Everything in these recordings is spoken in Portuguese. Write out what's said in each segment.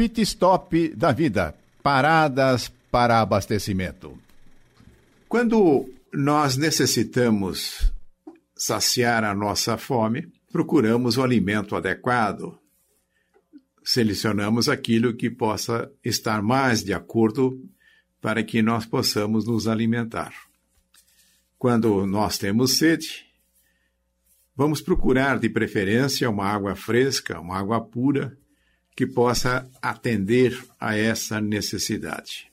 Pit Stop da Vida Paradas para abastecimento. Quando nós necessitamos saciar a nossa fome, procuramos o alimento adequado. Selecionamos aquilo que possa estar mais de acordo para que nós possamos nos alimentar. Quando nós temos sede, vamos procurar de preferência uma água fresca, uma água pura, que possa atender a essa necessidade.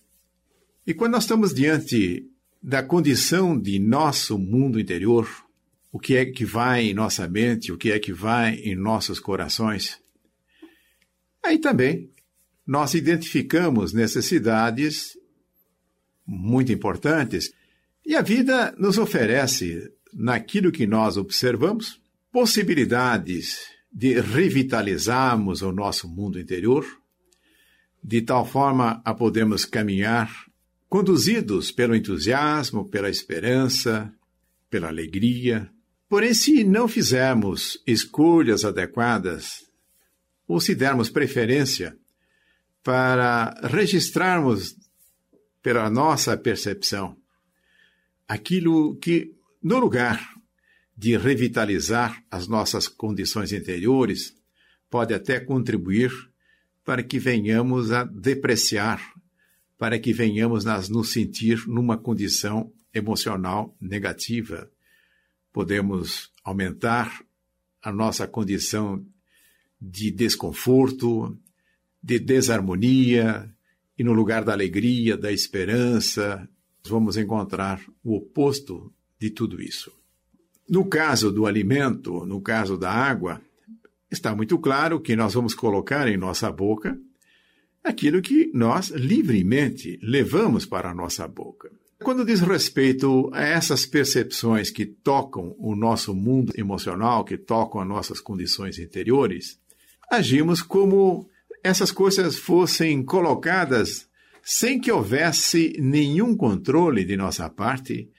E quando nós estamos diante da condição de nosso mundo interior, o que é que vai em nossa mente, o que é que vai em nossos corações, aí também nós identificamos necessidades muito importantes e a vida nos oferece, naquilo que nós observamos, possibilidades de revitalizarmos o nosso mundo interior, de tal forma a podermos caminhar conduzidos pelo entusiasmo, pela esperança, pela alegria. Porém, se não fizermos escolhas adequadas, ou se dermos preferência para registrarmos pela nossa percepção aquilo que, no lugar de revitalizar as nossas condições interiores, pode até contribuir para que venhamos a depreciar, para que venhamos a nos sentir numa condição emocional negativa. Podemos aumentar a nossa condição de desconforto, de desarmonia, e no lugar da alegria, da esperança, vamos encontrar o oposto de tudo isso. No caso do alimento, no caso da água, está muito claro que nós vamos colocar em nossa boca aquilo que nós livremente levamos para a nossa boca. Quando diz respeito a essas percepções que tocam o nosso mundo emocional, que tocam as nossas condições interiores, agimos como essas coisas fossem colocadas sem que houvesse nenhum controle de nossa parte.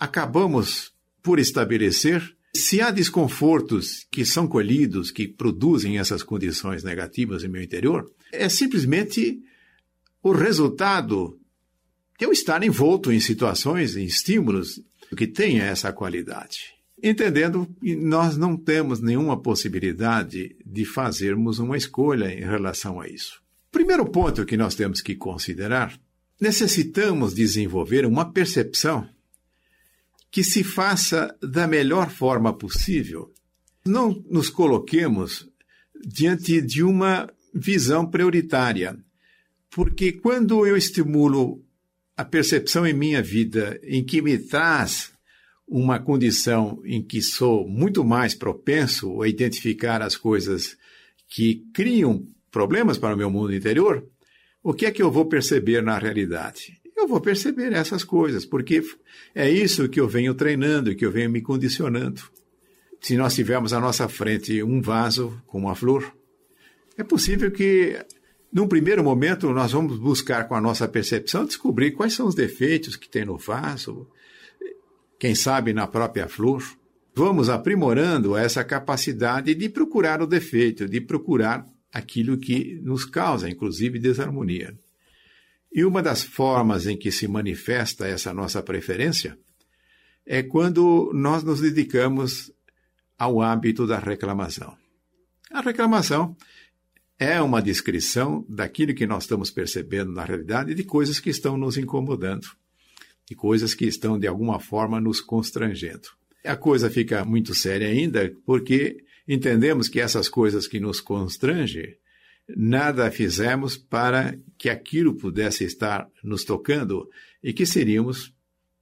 Acabamos por estabelecer se há desconfortos que são colhidos, que produzem essas condições negativas em meu interior, é simplesmente o resultado de eu estar envolto em situações, em estímulos que tenha essa qualidade. Entendendo que nós não temos nenhuma possibilidade de fazermos uma escolha em relação a isso. Primeiro ponto que nós temos que considerar: necessitamos desenvolver uma percepção que se faça da melhor forma possível. Não nos coloquemos diante de uma visão prioritária, porque quando eu estimulo a percepção em minha vida em que me traz uma condição em que sou muito mais propenso a identificar as coisas que criam problemas para o meu mundo interior, o que é que eu vou perceber na realidade? Eu vou perceber essas coisas, porque é isso que eu venho treinando, que eu venho me condicionando. Se nós tivermos à nossa frente um vaso com uma flor, é possível que, num primeiro momento, nós vamos buscar com a nossa percepção descobrir quais são os defeitos que tem no vaso, quem sabe na própria flor. Vamos aprimorando essa capacidade de procurar o defeito, de procurar aquilo que nos causa, inclusive, desarmonia. E uma das formas em que se manifesta essa nossa preferência é quando nós nos dedicamos ao hábito da reclamação. A reclamação é uma descrição daquilo que nós estamos percebendo na realidade de coisas que estão nos incomodando, de coisas que estão de alguma forma nos constrangendo. A coisa fica muito séria ainda porque entendemos que essas coisas que nos constrangem nada fizemos para que aquilo pudesse estar nos tocando e que seríamos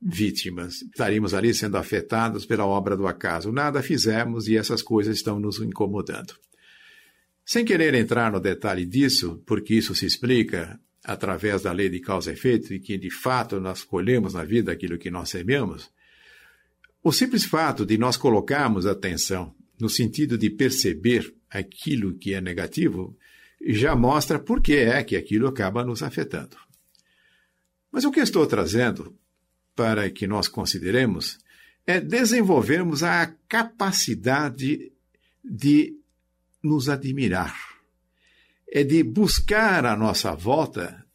vítimas. Estaríamos ali sendo afetados pela obra do acaso. Nada fizemos e essas coisas estão nos incomodando. Sem querer entrar no detalhe disso, porque isso se explica através da lei de causa e efeito e que de fato nós colhemos na vida aquilo que nós semeamos, o simples fato de nós colocarmos atenção no sentido de perceber aquilo que é negativo já mostra por que é que aquilo acaba nos afetando. Mas o que estou trazendo para que nós consideremos é desenvolvermos a capacidade de nos admirar. é de buscar à nossa volta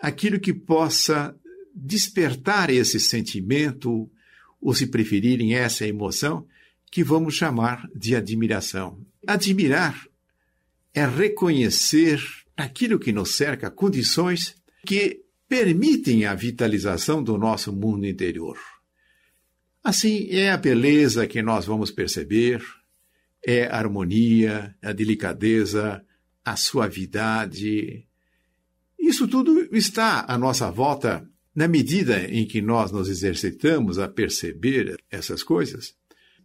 aquilo que possa despertar esse sentimento, ou se preferirem, essa emoção, que vamos chamar de admiração. Admirar é reconhecer aquilo que nos cerca, condições que permitem a vitalização do nosso mundo interior. Assim, é a beleza que nós vamos perceber, é a harmonia, a delicadeza, a suavidade. Isso tudo está à nossa volta na medida em que nós nos exercitamos a perceber essas coisas.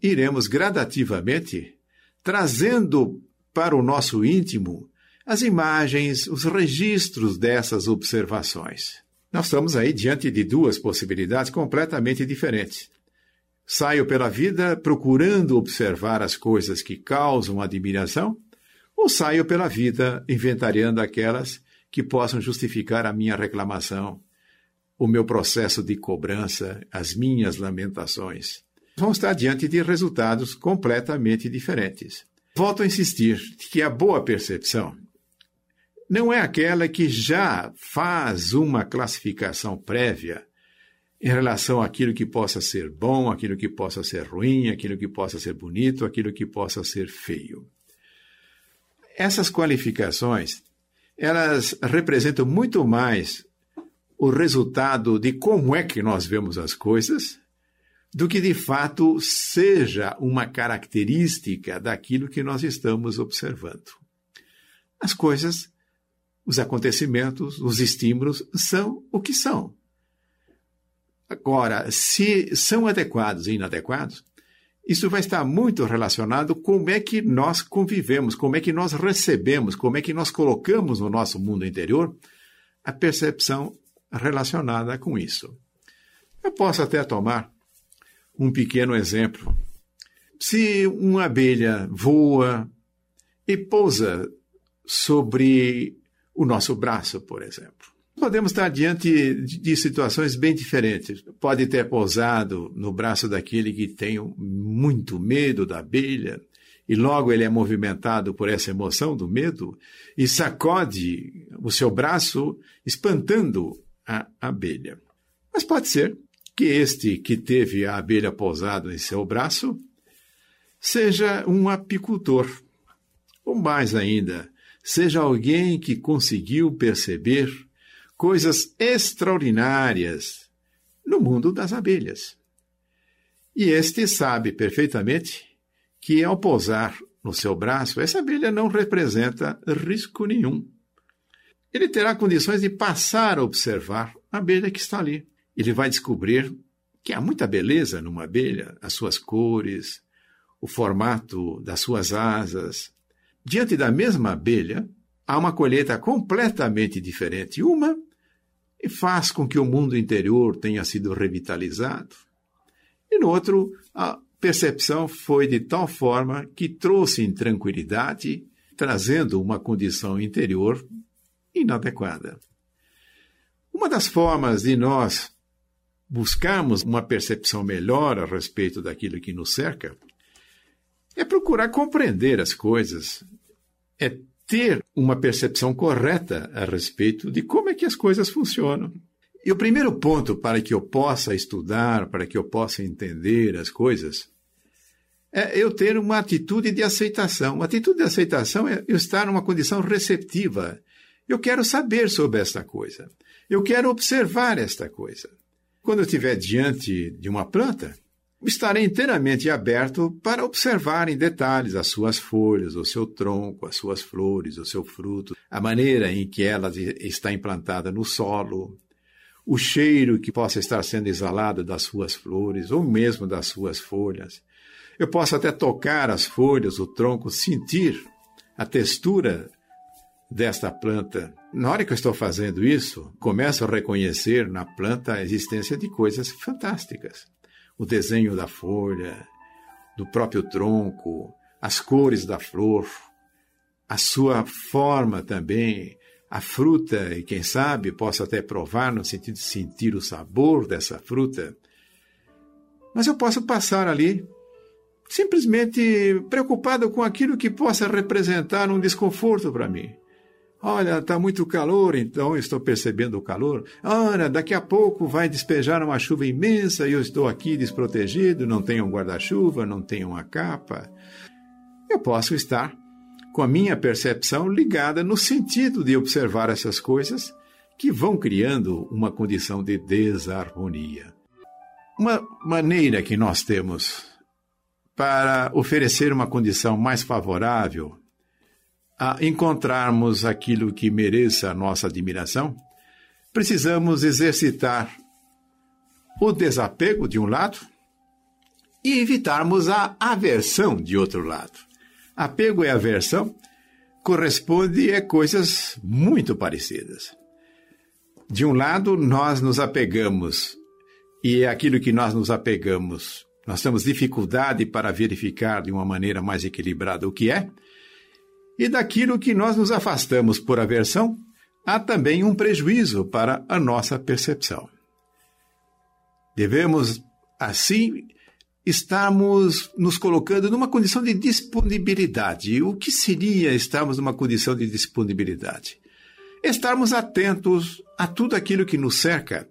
Iremos gradativamente trazendo para o nosso íntimo as imagens, os registros dessas observações. Nós estamos aí diante de duas possibilidades completamente diferentes. Saio pela vida procurando observar as coisas que causam admiração, ou saio pela vida inventariando aquelas que possam justificar a minha reclamação, o meu processo de cobrança, as minhas lamentações. Vamos estar diante de resultados completamente diferentes. Volto a insistir que a boa percepção não é aquela que já faz uma classificação prévia em relação àquilo que possa ser bom, aquilo que possa ser ruim, aquilo que possa ser bonito, aquilo que possa ser feio. Essas qualificações, elas representam muito mais o resultado de como é que nós vemos as coisas do que de fato seja uma característica daquilo que nós estamos observando. As coisas, os acontecimentos, os estímulos são o que são. Agora, se são adequados e inadequados, isso vai estar muito relacionado com como é que nós convivemos, como é que nós recebemos, como é que nós colocamos no nosso mundo interior a percepção relacionada com isso. Eu posso até tomar um pequeno exemplo. Se uma abelha voa e pousa sobre o nosso braço, por exemplo, Podemos estar diante de situações bem diferentes. Pode ter pousado no braço daquele que tem muito medo da abelha, e logo ele é movimentado por essa emoção do medo e sacode o seu braço, espantando a abelha. Mas pode ser que este que teve a abelha pousada em seu braço seja um apicultor, ou mais ainda, seja alguém que conseguiu perceber coisas extraordinárias no mundo das abelhas. E este sabe perfeitamente que, ao pousar no seu braço, essa abelha não representa risco nenhum. Ele terá condições de passar a observar a abelha que está ali. Ele vai descobrir que há muita beleza numa abelha, as suas cores, o formato das suas asas. Diante da mesma abelha, há uma colheita completamente diferente. Uma e faz com que o mundo interior tenha sido revitalizado. E no outro, a percepção foi de tal forma que trouxe intranquilidade, trazendo uma condição interior inadequada. Uma das formas de nós buscarmos uma percepção melhor a respeito daquilo que nos cerca é procurar compreender as coisas, é ter uma percepção correta a respeito de como é que as coisas funcionam. E o primeiro ponto para que eu possa estudar, para que eu possa entender as coisas, é eu ter uma atitude de aceitação. Uma atitude de aceitação é eu estar numa condição receptiva. Eu quero saber sobre esta coisa. Eu quero observar esta coisa. Quando eu estiver diante de uma planta, estarei inteiramente aberto para observar em detalhes as suas folhas, o seu tronco, as suas flores, o seu fruto, a maneira em que ela está implantada no solo, o cheiro que possa estar sendo exalado das suas flores ou mesmo das suas folhas. Eu posso até tocar as folhas, o tronco, sentir a textura desta planta. Na hora que eu estou fazendo isso, começo a reconhecer na planta a existência de coisas fantásticas o desenho da folha, do próprio tronco, as cores da flor, a sua forma também, a fruta, e quem sabe posso até provar no sentido de sentir o sabor dessa fruta. Mas eu posso passar ali simplesmente preocupado com aquilo que possa representar um desconforto para mim. Olha, está muito calor, então estou percebendo o calor. Olha, daqui a pouco vai despejar uma chuva imensa e eu estou aqui desprotegido, não tenho um guarda-chuva, não tenho uma capa. Eu posso estar com a minha percepção ligada no sentido de observar essas coisas que vão criando uma condição de desarmonia. Uma maneira que nós temos para oferecer uma condição mais favorável a encontrarmos aquilo que mereça a nossa admiração, precisamos exercitar o desapego de um lado e evitarmos a aversão de outro lado. Apego e aversão corresponde a coisas muito parecidas. De um lado, nós nos apegamos, e é aquilo que nós nos apegamos, nós temos dificuldade para verificar de uma maneira mais equilibrada o que é, e daquilo que nós nos afastamos por aversão, há também um prejuízo para a nossa percepção. Devemos, assim, estarmos nos colocando numa condição de disponibilidade. O que seria estarmos numa condição de disponibilidade? Estarmos atentos a tudo aquilo que nos cerca,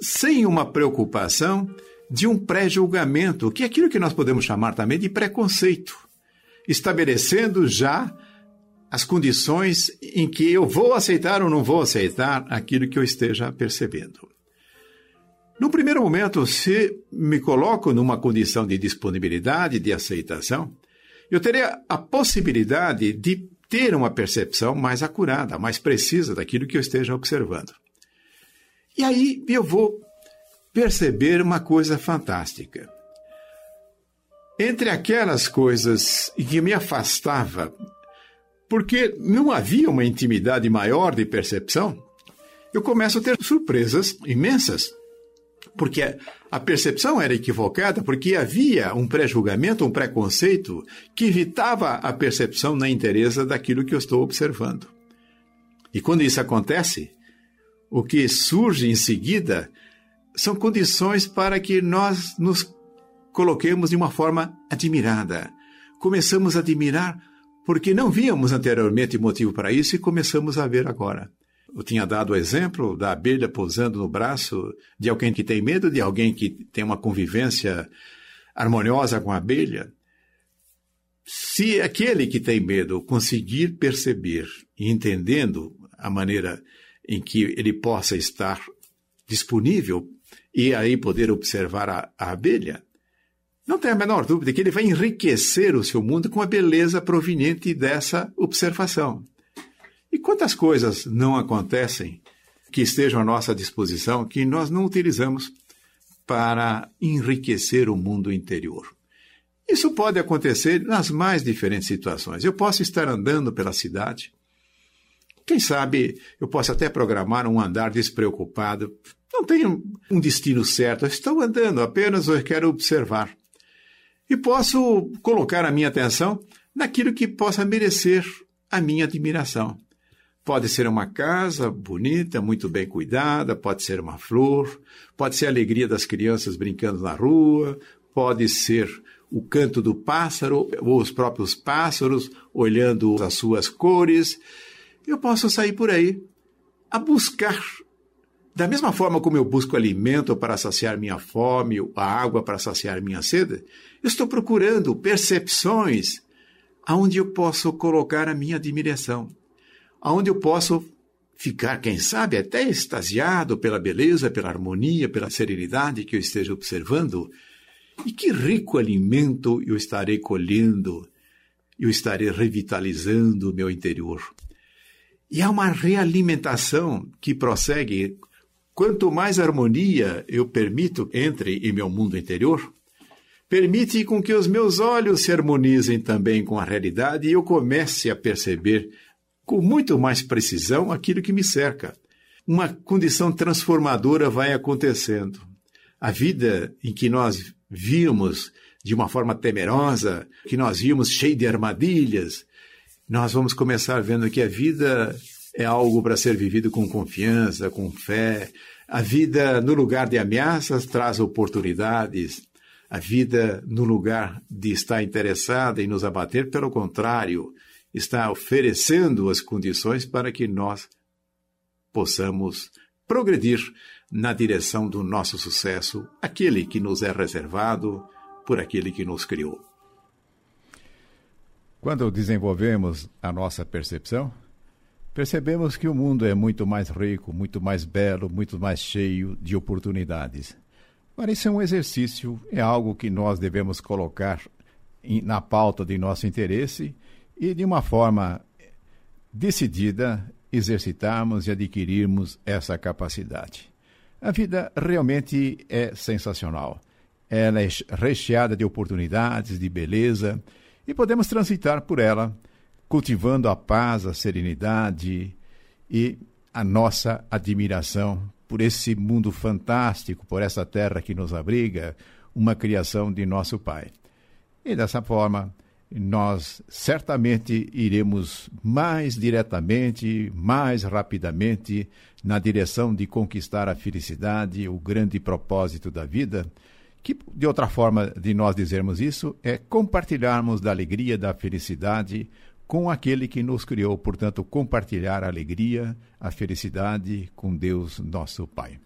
sem uma preocupação de um pré-julgamento, que é aquilo que nós podemos chamar também de preconceito, estabelecendo já as condições em que eu vou aceitar ou não vou aceitar aquilo que eu esteja percebendo. No primeiro momento, se me coloco numa condição de disponibilidade, de aceitação, eu teria a possibilidade de ter uma percepção mais acurada, mais precisa daquilo que eu esteja observando. E aí eu vou perceber uma coisa fantástica. Entre aquelas coisas que me afastava porque não havia uma intimidade maior de percepção, eu começo a ter surpresas imensas. Porque a percepção era equivocada, porque havia um pré-julgamento, um preconceito que evitava a percepção na inteireza daquilo que eu estou observando. E quando isso acontece, o que surge em seguida são condições para que nós nos coloquemos de uma forma admirada. Começamos a admirar porque não víamos anteriormente motivo para isso e começamos a ver agora. Eu tinha dado o exemplo da abelha pousando no braço de alguém que tem medo, de alguém que tem uma convivência harmoniosa com a abelha. Se aquele que tem medo conseguir perceber e entendendo a maneira em que ele possa estar disponível e aí poder observar a, a abelha, não tem a menor dúvida que ele vai enriquecer o seu mundo com a beleza proveniente dessa observação. E quantas coisas não acontecem que estejam à nossa disposição que nós não utilizamos para enriquecer o mundo interior? Isso pode acontecer nas mais diferentes situações. Eu posso estar andando pela cidade. Quem sabe eu posso até programar um andar despreocupado. Não tenho um destino certo, estou andando, apenas eu quero observar e posso colocar a minha atenção naquilo que possa merecer a minha admiração. Pode ser uma casa bonita, muito bem cuidada, pode ser uma flor, pode ser a alegria das crianças brincando na rua, pode ser o canto do pássaro ou os próprios pássaros olhando as suas cores. Eu posso sair por aí a buscar da mesma forma como eu busco alimento para saciar minha fome, a água para saciar minha sede, estou procurando percepções aonde eu posso colocar a minha admiração, aonde eu posso ficar, quem sabe, até extasiado pela beleza, pela harmonia, pela serenidade que eu esteja observando. E que rico alimento eu estarei colhendo, eu estarei revitalizando o meu interior. E há uma realimentação que prossegue Quanto mais harmonia eu permito entre em meu mundo interior, permite com que os meus olhos se harmonizem também com a realidade e eu comece a perceber com muito mais precisão aquilo que me cerca. Uma condição transformadora vai acontecendo. A vida em que nós víamos de uma forma temerosa, que nós víamos cheia de armadilhas, nós vamos começar vendo que a vida é algo para ser vivido com confiança, com fé. A vida, no lugar de ameaças, traz oportunidades. A vida, no lugar de estar interessada em nos abater, pelo contrário, está oferecendo as condições para que nós possamos progredir na direção do nosso sucesso, aquele que nos é reservado por aquele que nos criou. Quando desenvolvemos a nossa percepção, percebemos que o mundo é muito mais rico, muito mais belo, muito mais cheio de oportunidades. Mas isso é um exercício, é algo que nós devemos colocar na pauta de nosso interesse e, de uma forma decidida, exercitarmos e adquirirmos essa capacidade. A vida realmente é sensacional. Ela é recheada de oportunidades, de beleza, e podemos transitar por ela, cultivando a paz, a serenidade e a nossa admiração por esse mundo fantástico, por essa terra que nos abriga, uma criação de nosso Pai. E dessa forma, nós certamente iremos mais diretamente, mais rapidamente na direção de conquistar a felicidade, o grande propósito da vida, que de outra forma de nós dizermos isso é compartilharmos da alegria, da felicidade com aquele que nos criou, portanto, compartilhar a alegria, a felicidade com Deus, nosso Pai.